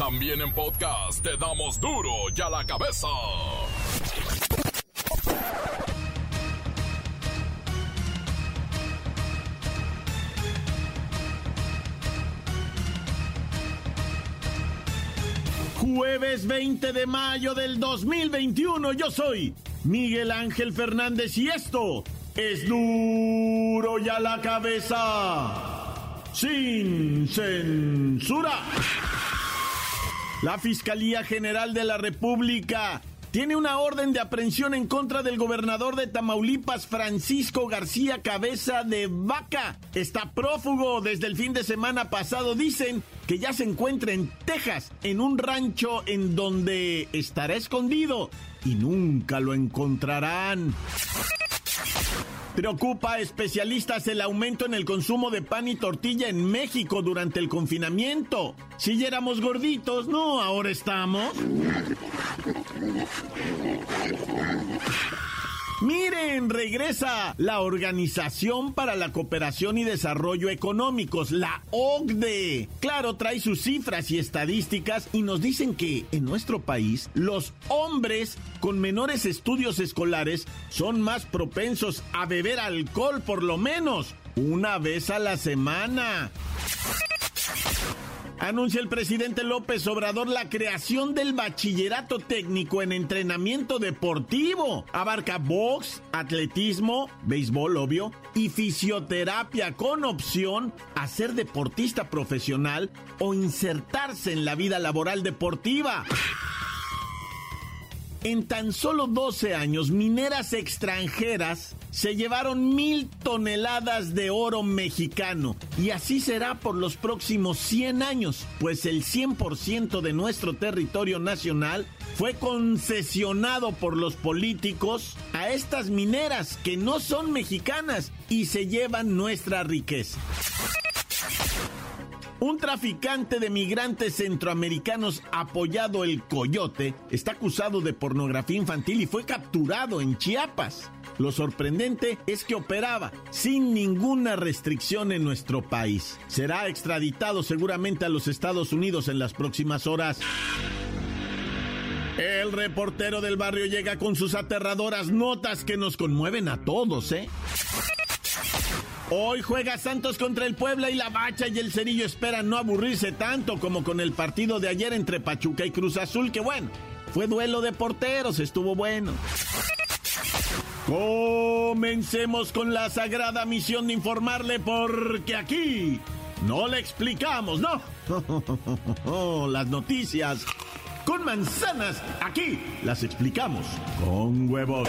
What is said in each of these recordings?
También en podcast te damos duro y a la cabeza. Jueves 20 de mayo del 2021, yo soy Miguel Ángel Fernández y esto es duro y a la cabeza, sin censura. La Fiscalía General de la República tiene una orden de aprehensión en contra del gobernador de Tamaulipas, Francisco García Cabeza de Vaca. Está prófugo desde el fin de semana pasado. Dicen que ya se encuentra en Texas, en un rancho en donde estará escondido y nunca lo encontrarán. Preocupa especialistas el aumento en el consumo de pan y tortilla en México durante el confinamiento. Si ya éramos gorditos, no, ahora estamos. Miren, regresa la Organización para la Cooperación y Desarrollo Económicos, la OCDE. Claro, trae sus cifras y estadísticas y nos dicen que en nuestro país los hombres con menores estudios escolares son más propensos a beber alcohol por lo menos una vez a la semana. Anuncia el presidente López Obrador la creación del bachillerato técnico en entrenamiento deportivo. Abarca box, atletismo, béisbol obvio y fisioterapia con opción a ser deportista profesional o insertarse en la vida laboral deportiva. En tan solo 12 años, mineras extranjeras se llevaron mil toneladas de oro mexicano. Y así será por los próximos 100 años, pues el 100% de nuestro territorio nacional fue concesionado por los políticos a estas mineras que no son mexicanas y se llevan nuestra riqueza. Un traficante de migrantes centroamericanos apoyado el Coyote está acusado de pornografía infantil y fue capturado en Chiapas. Lo sorprendente es que operaba sin ninguna restricción en nuestro país. Será extraditado seguramente a los Estados Unidos en las próximas horas. El reportero del barrio llega con sus aterradoras notas que nos conmueven a todos, ¿eh? Hoy juega Santos contra el Puebla y la Bacha y el Cerillo esperan no aburrirse tanto como con el partido de ayer entre Pachuca y Cruz Azul, que bueno, fue duelo de porteros, estuvo bueno. Comencemos con la sagrada misión de informarle porque aquí no le explicamos, ¿no? Las noticias con manzanas, aquí las explicamos con huevos.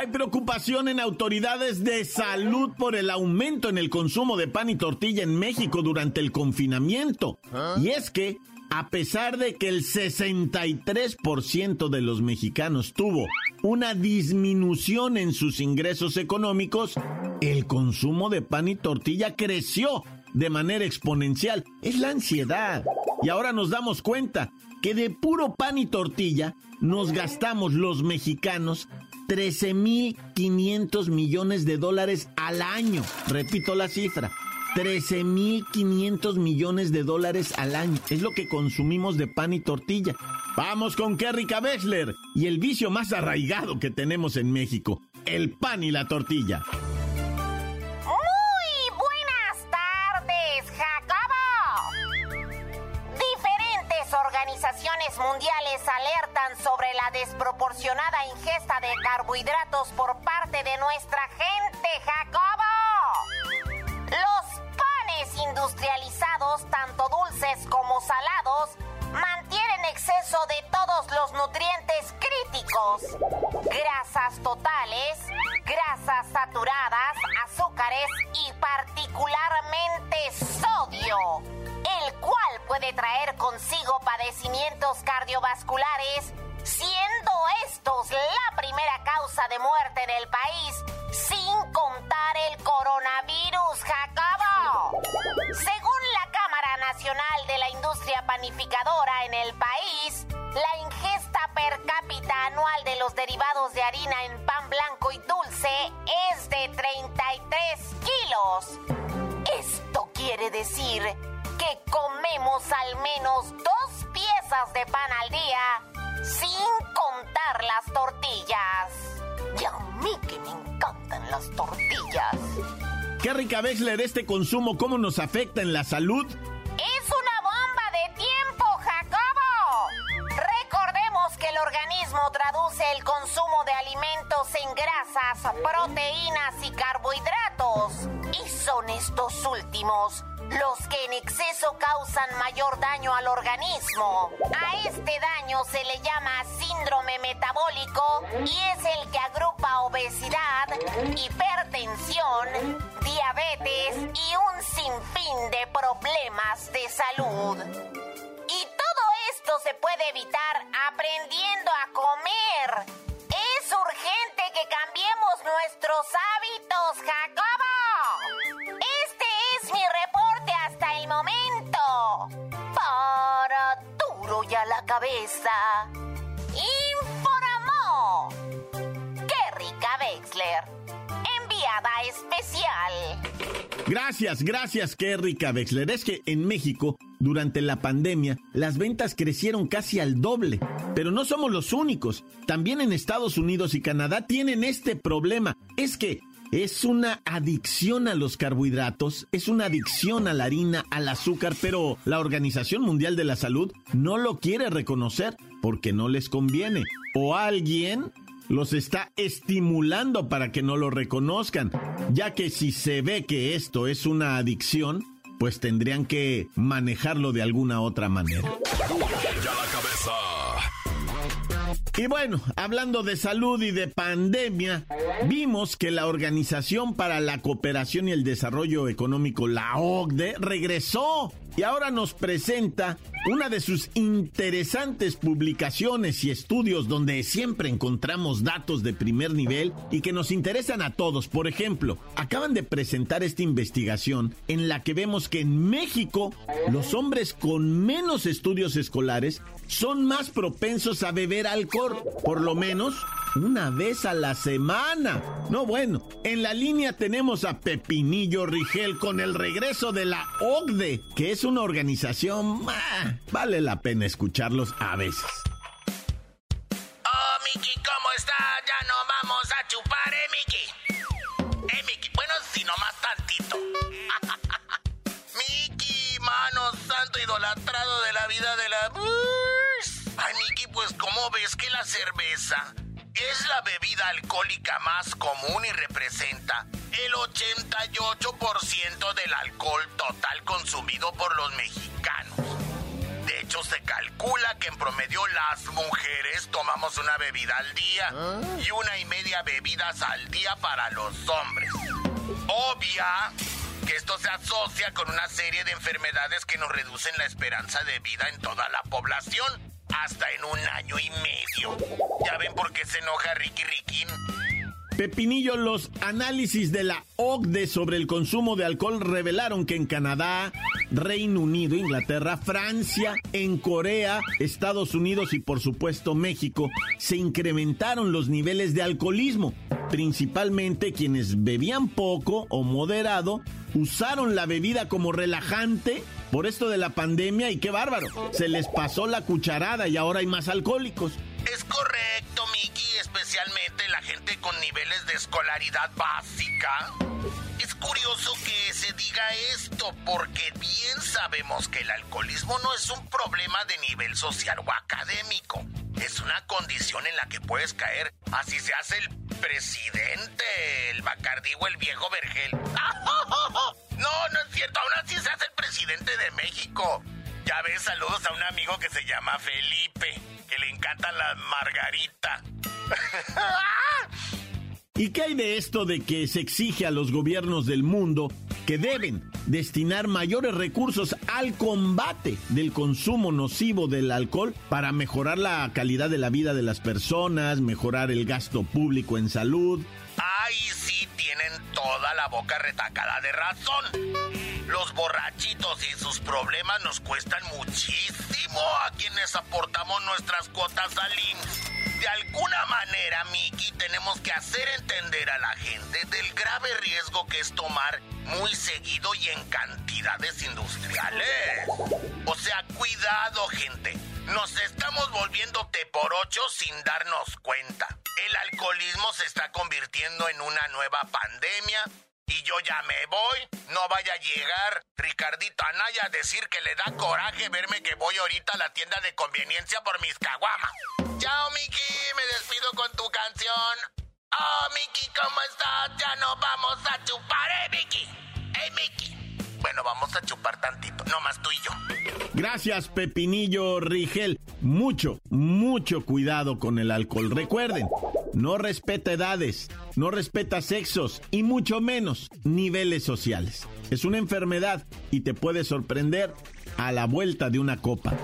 Hay preocupación en autoridades de salud por el aumento en el consumo de pan y tortilla en México durante el confinamiento. Y es que, a pesar de que el 63% de los mexicanos tuvo una disminución en sus ingresos económicos, el consumo de pan y tortilla creció de manera exponencial. Es la ansiedad. Y ahora nos damos cuenta que de puro pan y tortilla nos gastamos los mexicanos 13.500 millones de dólares al año. Repito la cifra. 13.500 millones de dólares al año. Es lo que consumimos de pan y tortilla. Vamos con Kerrika Bechler y el vicio más arraigado que tenemos en México, el pan y la tortilla. Mundiales alertan sobre la desproporcionada ingesta de carbohidratos por parte de nuestra gente, Jacobo. Los panes industrializados, tanto dulces como salados, mantienen exceso de todos los nutrientes críticos. Grasas totales, grasas saturadas, azúcares y particularmente sodio, puede traer consigo padecimientos cardiovasculares, siendo estos la primera causa de muerte en el país, sin contar el coronavirus, Jacobo. Según la Cámara Nacional de la Industria Panificadora en el país, la ingesta per cápita anual de los derivados de harina en pan blanco y dulce es de 33 kilos. Esto quiere decir que comemos al menos dos piezas de pan al día sin contar las tortillas. Y a mí que me encantan las tortillas. ¿Qué rica Wexler este consumo cómo nos afecta en la salud? Es una bomba de tiempo, Jacobo. Recordemos que el organismo traduce el consumo de alimentos en grasas, proteínas y carbohidratos. Y son estos últimos los que en exceso causan mayor daño al organismo. A este daño se le llama síndrome metabólico y es el que agrupa obesidad, hipertensión, diabetes y un sinfín de problemas de salud. Y todo esto se puede evitar aprendiendo a comer. Es urgente que cambiemos nuestros hábitos, cabeza. Informó. Rica Wexler. Enviada especial. Gracias, gracias, rica Wexler. Es que en México, durante la pandemia, las ventas crecieron casi al doble. Pero no somos los únicos. También en Estados Unidos y Canadá tienen este problema. Es que es una adicción a los carbohidratos, es una adicción a la harina, al azúcar, pero la Organización Mundial de la Salud no lo quiere reconocer porque no les conviene. O alguien los está estimulando para que no lo reconozcan, ya que si se ve que esto es una adicción, pues tendrían que manejarlo de alguna otra manera. Y bueno, hablando de salud y de pandemia, vimos que la Organización para la Cooperación y el Desarrollo Económico, la OCDE, regresó y ahora nos presenta una de sus interesantes publicaciones y estudios donde siempre encontramos datos de primer nivel y que nos interesan a todos. Por ejemplo, acaban de presentar esta investigación en la que vemos que en México los hombres con menos estudios escolares son más propensos a beber alcohol, por lo menos una vez a la semana. No, bueno, en la línea tenemos a Pepinillo Rigel con el regreso de la OCDE, que es una organización, vale la pena escucharlos a veces. Oh, Miki, ¿cómo está? Ya no vamos a chupar, ¿eh, Miki? Eh, Miki, bueno, si no más tantito. Miki, mano santo idolatrado de la vida de la... Ay, Miki, pues, ¿cómo ves que la cerveza es la bebida alcohólica más común y representa el 88% del alcohol total consumido por los mexicanos. De hecho, se calcula que en promedio las mujeres tomamos una bebida al día y una y media bebidas al día para los hombres. Obvia que esto se asocia con una serie de enfermedades que nos reducen la esperanza de vida en toda la población hasta en un año y medio. ¿Ya ven por qué se enoja Ricky Riquín? Pepinillo, los análisis de la OCDE sobre el consumo de alcohol revelaron que en Canadá, Reino Unido, Inglaterra, Francia, en Corea, Estados Unidos y por supuesto México, se incrementaron los niveles de alcoholismo. Principalmente quienes bebían poco o moderado usaron la bebida como relajante por esto de la pandemia y qué bárbaro, se les pasó la cucharada y ahora hay más alcohólicos. Es correcto, Miki, especialmente la gente con niveles de escolaridad básica. Es curioso que se diga esto porque bien sabemos que el alcoholismo no es un problema de nivel social o académico. Es una condición en la que puedes caer, así se hace el presidente, el Bacardí o el viejo Vergel. No, no es cierto, aún así se hace el presidente de México. Ya ves, saludos a un amigo que se llama Felipe, que le encanta la margarita. ¿Y qué hay de esto de que se exige a los gobiernos del mundo que deben destinar mayores recursos al combate del consumo nocivo del alcohol para mejorar la calidad de la vida de las personas, mejorar el gasto público en salud. Ay, sí, tienen toda la boca retacada de razón. Los borrachitos y sus problemas nos cuestan muchísimo a quienes aportamos nuestras cuotas al IMSS. De alguna manera, Miki, tenemos que hacer entender a la gente del grave riesgo que es tomar muy seguido y en cantidades industriales. O sea, cuidado, gente. Nos estamos volviendo te por ocho sin darnos cuenta. El alcoholismo se está convirtiendo en una nueva pandemia y yo ya me voy. No vaya a llegar Ricardito Anaya a decir que le da coraje verme que voy ahorita a la tienda de conveniencia por mis caguamas. Chao, Miki, me despido con tu canción. Oh, Miki, ¿cómo estás? Ya nos vamos a chupar, ¿eh, Miki? ¿Eh, Miki? Bueno, vamos a chupar tantito, no más tú y yo. Gracias, Pepinillo Rigel. Mucho, mucho cuidado con el alcohol. Recuerden, no respeta edades, no respeta sexos y mucho menos niveles sociales. Es una enfermedad y te puede sorprender a la vuelta de una copa.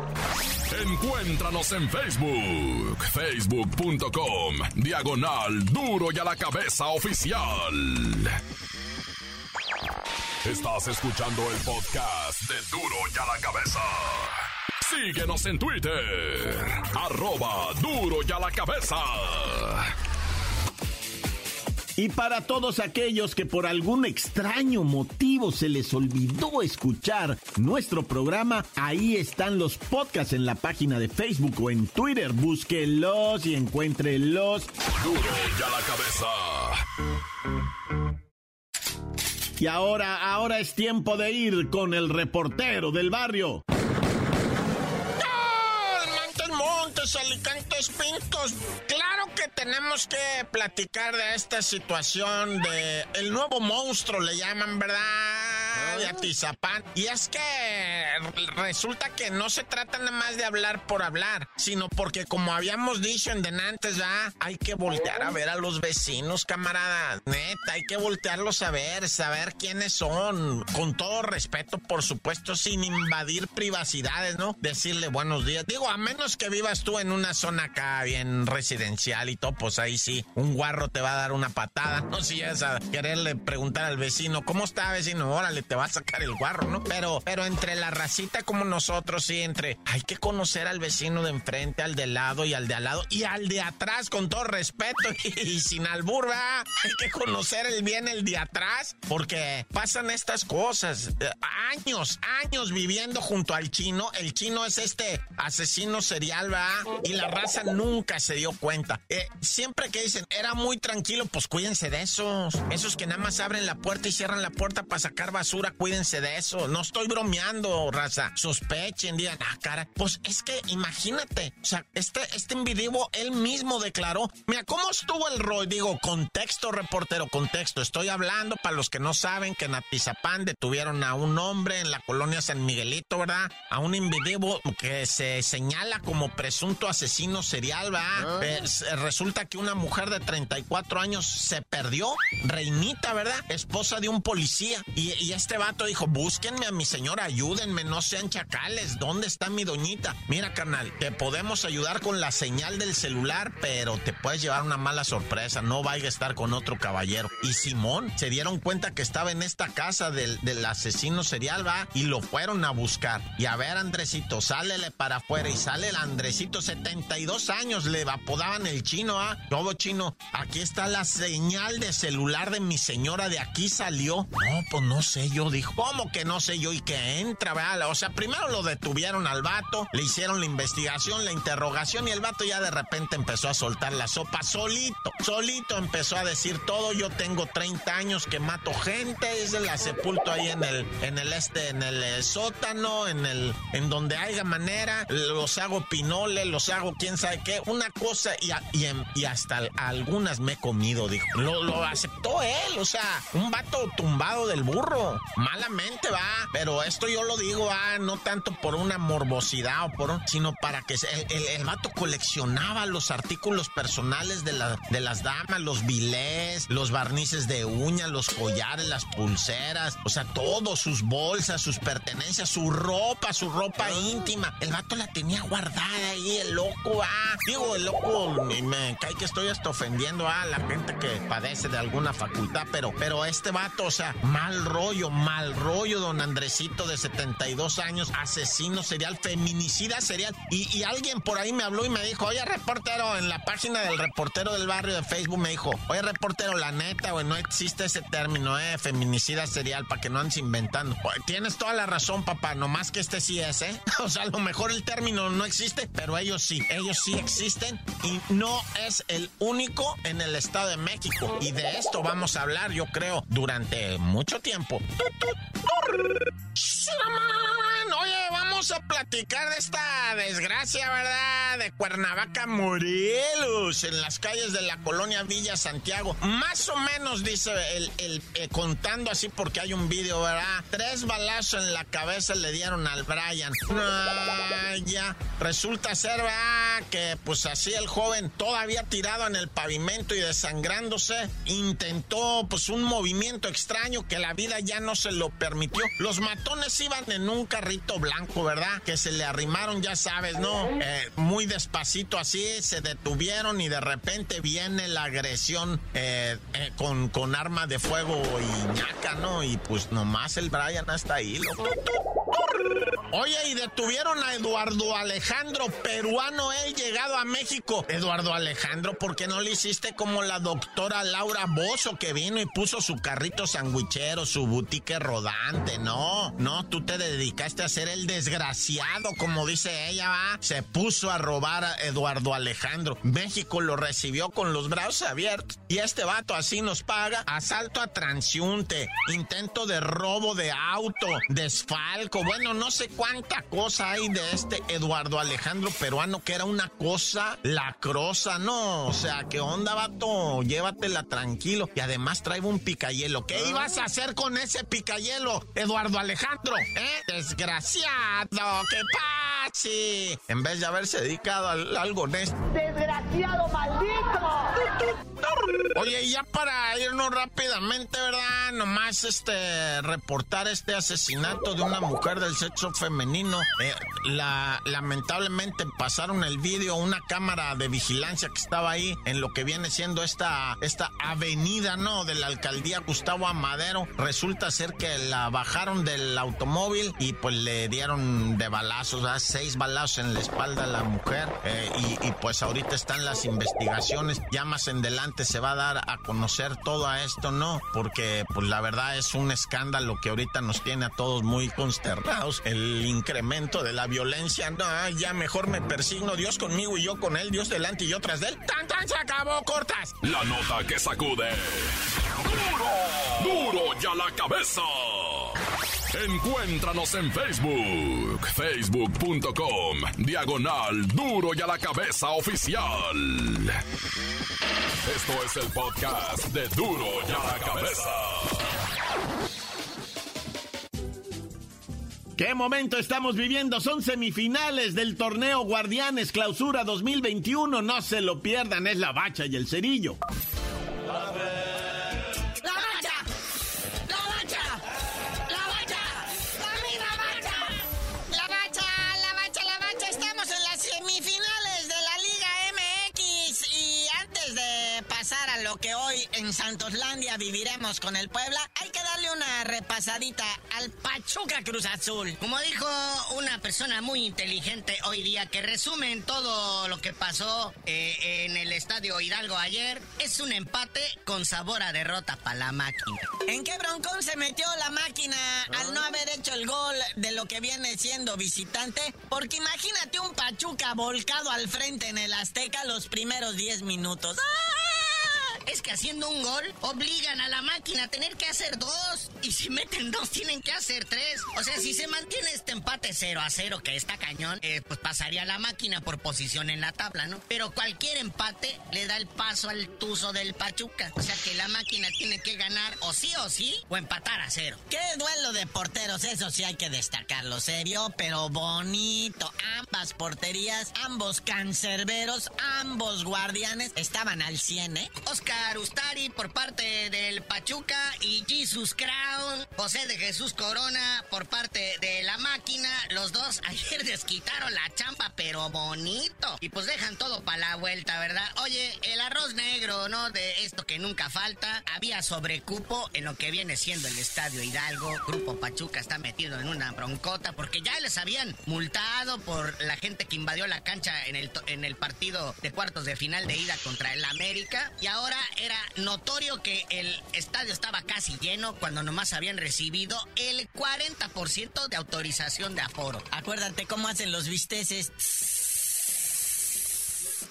Encuéntranos en Facebook, facebook.com, diagonal duro y a la cabeza oficial. Estás escuchando el podcast de duro y a la cabeza. Síguenos en Twitter, arroba duro y a la cabeza. Y para todos aquellos que por algún extraño motivo se les olvidó escuchar nuestro programa, ahí están los podcasts en la página de Facebook o en Twitter. Búsquenlos y encuéntrenlos. Duro y a la cabeza. Y ahora, ahora es tiempo de ir con el reportero del barrio. Alicantes, Pintos. Claro que tenemos que platicar de esta situación de el nuevo monstruo, le llaman, ¿verdad? De Atizapán. Y es que resulta que no se trata nada más de hablar por hablar, sino porque como habíamos dicho en denantes, ya hay que voltear a ver a los vecinos, camarada. Neta, hay que voltearlos a ver, saber quiénes son. Con todo respeto, por supuesto, sin invadir privacidades, ¿no? Decirle buenos días. Digo, a menos que vivas tú en una zona acá bien residencial y todo, pues ahí sí, un guarro te va a dar una patada. No si es a quererle preguntar al vecino, ¿cómo está vecino? Órale, te va a sacar el guarro, ¿no? Pero, pero entre la racita como nosotros, sí, entre hay que conocer al vecino de enfrente, al de lado y al de al lado y al de atrás con todo respeto y, sin alburba. Hay que conocer el bien el de atrás porque pasan estas cosas. Eh, años, años viviendo junto al chino. El chino es este asesino serial, ¿va? Y la raza nunca se dio cuenta. Eh, siempre que dicen, era muy tranquilo, pues cuídense de esos. Esos que nada más abren la puerta y cierran la puerta para sacar basura, cuídense de eso. No estoy bromeando, raza. Sospechen, digan, ah, cara. Pues es que imagínate, o sea, este, este individuo él mismo declaró, mira, ¿cómo estuvo el rol? Digo, contexto, reportero, contexto. Estoy hablando para los que no saben que en Atizapán detuvieron a un hombre en la colonia San Miguelito, ¿verdad? A un individuo que se señala como presunto asesino serial, ¿verdad? Eh, resulta que una mujer de 34 años se perdió, reinita, ¿verdad? Esposa de un policía. Y, y este vato dijo, búsquenme a mi señora, ayúdenme, no sean chacales. ¿Dónde está mi doñita? Mira, carnal, te podemos ayudar con la señal del celular, pero te puedes llevar una mala sorpresa. No vaya a estar con otro caballero. Y Simón se dieron cuenta que estaba en esta casa del, del asesino serial, va, y lo fueron a buscar. Y a ver, Andresito, sálele para afuera. Y sale el Andresito, 72 años, le apodaban el chino, ¿ah? Todo chino, aquí está la señal de celular de mi señora, de aquí salió. No, pues no sé yo, dijo. ¿Cómo que no sé yo? Y que entra, ¿verdad? O sea, primero lo detuvieron al vato, le hicieron la investigación, la interrogación, y el vato ya de repente empezó a soltar la sopa solito. Solito empezó a decir todo. Yo tengo 30 años que mato gente, es la sepulto ahí en el, en el este, en el eh, sótano, en el, en donde haya manera, los hago pinole, los hago quién sabe qué, una cosa y, y, y hasta algunas me he comido, dijo. Lo, lo, aceptó él, o sea, un vato tumbado del burro. Malamente va, pero esto yo lo digo, ah, no tanto por una morbosidad o por sino para que el, el, vato coleccionaba los artículos personales de, la, de las damas, los bilés, los barnices de uñas, los collares, las pulseras, o sea, todo, sus bolsas, sus pertenencias, su ropa, su ropa íntima. El vato la tenía guardada ahí, el loco, ah. Digo, el loco, me cae que estoy hasta ofendiendo a la gente que padece de alguna facultad, pero, pero este vato, o sea, mal rollo, mal rollo, don Andresito de 72 años, asesino serial, feminicida serial. Y, alguien por ahí me habló y me dijo, oye, reportero, en la página del reportero del barrio de Facebook me dijo, oye, reportero, la neta, güey, no existe ese término, eh, feminicida serial, para que no andes inventando. tienes toda la razón, papá, nomás que este sí es, ¿eh? O sea, a lo mejor el término no existe, pero ellos sí, ellos sí existen y no es el único en el Estado de México. Y de esto vamos a hablar, yo creo, durante mucho tiempo. Oye, vamos a platicar de esta desgracia, ¿verdad? De Cuernavaca, Morelos, en las calles de la colonia Villa Santiago. Más o menos, dice el, eh, contando así porque hay un vídeo, ¿verdad? Tres balazos en la cabeza le dieron al Brian. Resulta ser, ¿verdad? Que pues así el joven, todavía tirado en el pavimento y desangrándose, intentó pues un movimiento extraño que la vida ya no se lo permitió. Los matones iban en un carrito blanco, ¿verdad? Que se le arrimaron, ya sabes, ¿no? Eh, muy despacito así, se detuvieron y de repente viene la agresión eh, eh, con, con arma de fuego y ñaca, ¿no? Y pues nomás el Brian hasta ahí. Oye, y detuvieron a Eduardo Alejandro, peruano, él llegado a México. Eduardo Alejandro, ¿por qué no le hiciste como la doctora Laura Bozo que vino y puso su carrito sandwichero, su boutique rodante? No, no, tú te dedicaste a ser el desgraciado, como dice ella. Se puso a robar a Eduardo Alejandro. México lo recibió con los brazos abiertos. Y este vato así nos paga. Asalto a transiunte, intento de robo de auto, desfalco. Bueno, no sé cuánta cosa hay de este Eduardo Alejandro peruano que era una cosa lacrosa, ¿no? O sea, ¿qué onda, vato? Llévatela tranquilo. Y además traigo un picayelo. ¿Qué ibas a hacer con ese picayelo, Eduardo Alejandro? ¿Eh? Desgraciado, ¿qué pasa? En vez de haberse dedicado a algo honesto. ¡Desgraciado maldito! Oye, y ya para irnos rápidamente, ¿verdad? Nomás este reportar este asesinato de una mujer del sexo femenino. Eh, la, lamentablemente pasaron el vídeo, una cámara de vigilancia que estaba ahí en lo que viene siendo esta, esta avenida, ¿no? De la alcaldía Gustavo Amadero. Resulta ser que la bajaron del automóvil y pues le dieron de balazos, ¿verdad? Seis balazos en la espalda a la mujer. Eh, y, y pues ahorita están las investigaciones. Ya más en delante se va a dar a conocer todo esto, ¿no? Porque pues la verdad es un escándalo que ahorita nos tiene a todos muy consternados. El incremento de la violencia, no, ya mejor me persigno, Dios conmigo y yo con él, Dios delante y yo tras de él. ¡Tan, tan! Se acabó, cortas. La nota que sacude. ¡Duro! ¡Duro ya la cabeza! Encuéntranos en Facebook, facebook.com, diagonal duro y a la cabeza oficial. Esto es el podcast de duro y a la cabeza. ¿Qué momento estamos viviendo? Son semifinales del torneo Guardianes Clausura 2021. No se lo pierdan, es la bacha y el cerillo. En Santoslandia viviremos con el Puebla, hay que darle una repasadita al Pachuca Cruz Azul. Como dijo una persona muy inteligente hoy día que resume todo lo que pasó eh, en el Estadio Hidalgo ayer, es un empate con sabor a derrota para la máquina. ¿En qué broncón se metió la máquina al no haber hecho el gol de lo que viene siendo visitante? Porque imagínate un Pachuca volcado al frente en el Azteca los primeros 10 minutos. ¡Ah! Es que haciendo un gol obligan a la máquina a tener que hacer dos. Y si meten dos, tienen que hacer tres. O sea, si se mantiene este empate 0 a 0, que está cañón, eh, pues pasaría la máquina por posición en la tabla, ¿no? Pero cualquier empate le da el paso al tuzo del Pachuca. O sea que la máquina tiene que ganar o sí o sí o empatar a cero. Qué duelo de porteros, eso sí hay que destacarlo. Serio, pero bonito. Ambas porterías, ambos cancerberos, ambos guardianes estaban al 100, ¿eh? Oscar Ustari por parte del Pachuca y Jesus Crown, José de Jesús Corona por parte de la máquina. Los dos ayer desquitaron la champa, pero bonito. Y pues dejan todo para la vuelta, ¿verdad? Oye, el arroz negro, ¿no? De esto que nunca falta. Había sobrecupo en lo que viene siendo el Estadio Hidalgo. Grupo Pachuca está metido en una broncota porque ya les habían multado por la gente que invadió la cancha en el, en el partido de cuartos de final de ida contra el América. Y ahora era notorio que el estadio estaba casi lleno cuando nomás habían recibido el 40% de autorización de aforo. Acuérdate cómo hacen los visteces.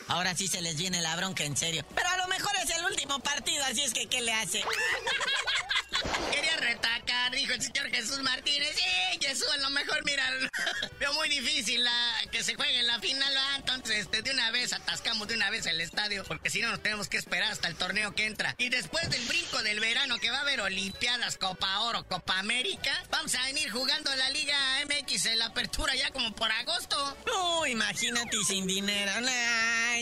Ahora sí se les viene la bronca en serio. Pero a lo mejor es el último partido, así es que ¿qué le hace? Quería retacar, dijo el señor Jesús Martínez. Sí, Jesús, a lo mejor, mira, veo muy difícil la, que se juegue en la final, Entonces, este, de una vez atascamos de una vez el estadio, porque si no nos tenemos que esperar hasta el torneo que entra. Y después del brinco del verano, que va a haber Olimpiadas, Copa Oro, Copa América, vamos a venir jugando la Liga MX en la apertura ya como por agosto. No, imagínate sin dinero.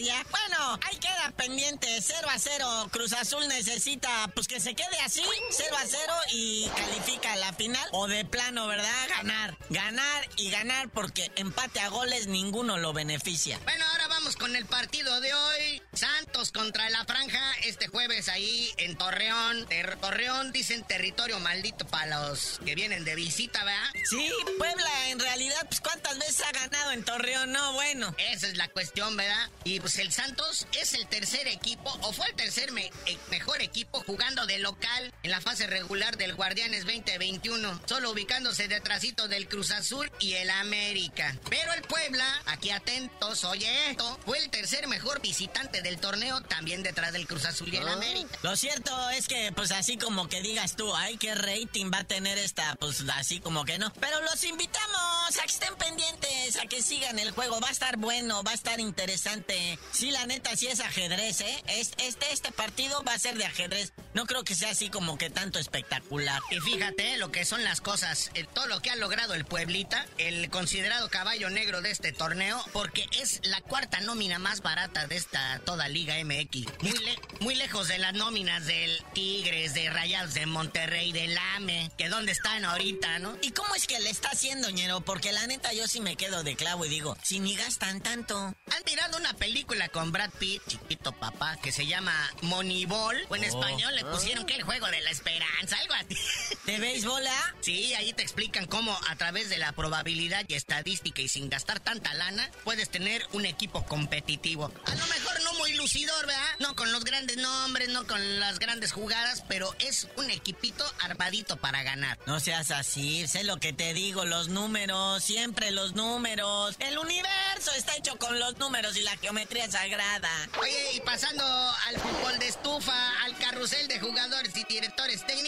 ya. Bueno, ahí queda pendiente. 0 a 0. Cruz Azul necesita, pues que se quede así. 0 a 0 y califica a la final. O de plano, ¿verdad? Ganar. Ganar y ganar porque empate a goles ninguno lo beneficia. Bueno, ahora vamos con el partido de hoy. Santos contra la Franja este jueves ahí en Torreón. Torreón dicen territorio maldito para los que vienen de visita, ¿verdad? Sí, Puebla en realidad, pues cuántas veces ha ganado en Torreón, no, bueno. Esa es la cuestión, ¿verdad? Y pues el Santos es el tercer equipo, o fue el tercer eh, mejor equipo jugando de local en la fase regular del Guardianes 2021, solo ubicándose detrásito del Cruz Azul y el América. Pero el Puebla, aquí atentos, oye esto, fue el tercer mejor visitante del torneo, también detrás del Cruz Azul y el ah. América. Lo cierto es que, pues así como que digas tú, ay, qué rating va a tener esta, pues así como que no. Pero los invitamos a que estén pendientes, a que sigan el juego. Va a estar bueno, va a estar interesante. Sí, la neta, sí es ajedrez, ¿eh? este, este partido va a ser de ajedrez. No creo que sea así como que tanto espectacular. Y fíjate lo que son las cosas, todo lo que ha logrado el Pueblita, el considerado caballo negro de este torneo, porque es la cuarta nómina más barata de esta toda Liga MX. Muy, muy lejos de las nóminas del Tigres, de Rayados de Monterrey, del AME, que dónde están ahorita, ¿no? ¿Y cómo es que le está haciendo, ñero? Porque la neta yo sí me quedo de clavo y digo, si ni gastan tanto. Han tirado una película con Brad Pitt, chiquito papá, que se llama Moneyball, o en oh. español le pusieron que el juego de la esperanza, algo así. ¿De béisbol, ah? Sí, ahí te explican cómo a través de la probabilidad y estadística y sin gastar tanta lana, puedes tener un equipo competitivo. A lo mejor no muy lucidor, ¿verdad? No con los grandes nombres, no con las grandes jugadas, pero es un equipito armadito para ganar. No seas así, sé lo que te digo, los números, siempre los números. El universo está hecho con los números y la geometría sagrada. Oye, y pasando al fútbol de estufa, al carrusel de jugadores y directores técnicos,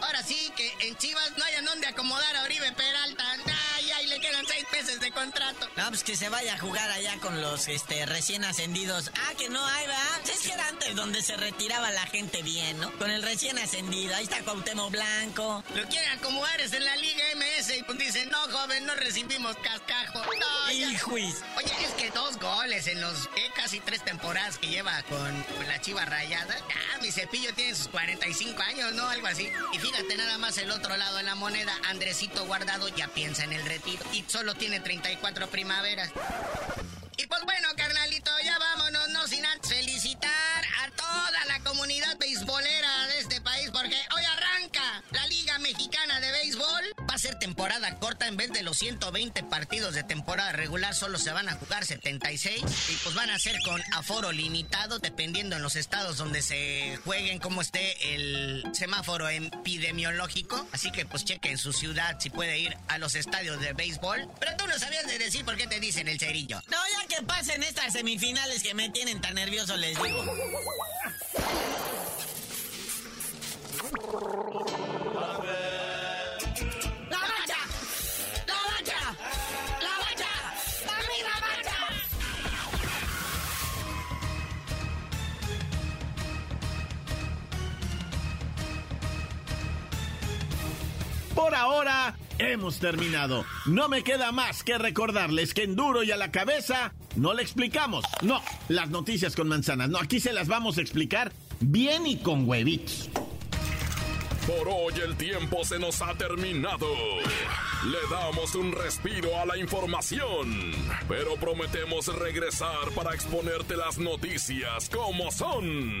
ahora sí que en Chivas no hayan dónde acomodar a Oribe Peralta. Le quedan seis meses de contrato. No, pues que se vaya a jugar allá con los este, recién ascendidos. Ah, que no hay, ¿verdad? Es que era antes donde se retiraba la gente bien, ¿no? Con el recién ascendido. Ahí está Cuauhtémoc Blanco. Lo quieren acomodar es en la Liga MS y pues dicen, no, joven, no recibimos cascajo. No, Oye, es que dos goles en los casi tres temporadas que lleva con, la chiva rayada. Ah, mi cepillo tiene sus 45 años, ¿no? Algo así. Y fíjate nada más el otro lado de la moneda, Andresito Guardado ya piensa en el retiro y solo tiene 34 primaveras. Y pues bueno, carnalito, ya vámonos, no sin antes felicitar a toda la comunidad beisbolera de este país porque hoy arranca la Liga Mexicana de Béisbol. Va a ser temporada corta de los 120 partidos de temporada regular, solo se van a jugar 76 y pues van a ser con aforo limitado dependiendo en los estados donde se jueguen cómo esté el semáforo epidemiológico. Así que pues cheque en su ciudad si puede ir a los estadios de béisbol. Pero tú no sabías de decir por qué te dicen el cerillo. No, ya que pasen estas semifinales que me tienen tan nervioso, les digo. Por ahora, hemos terminado. No me queda más que recordarles que en duro y a la cabeza no le explicamos. No, las noticias con manzanas. No, aquí se las vamos a explicar bien y con huevitos. Por hoy el tiempo se nos ha terminado. Le damos un respiro a la información, pero prometemos regresar para exponerte las noticias como son.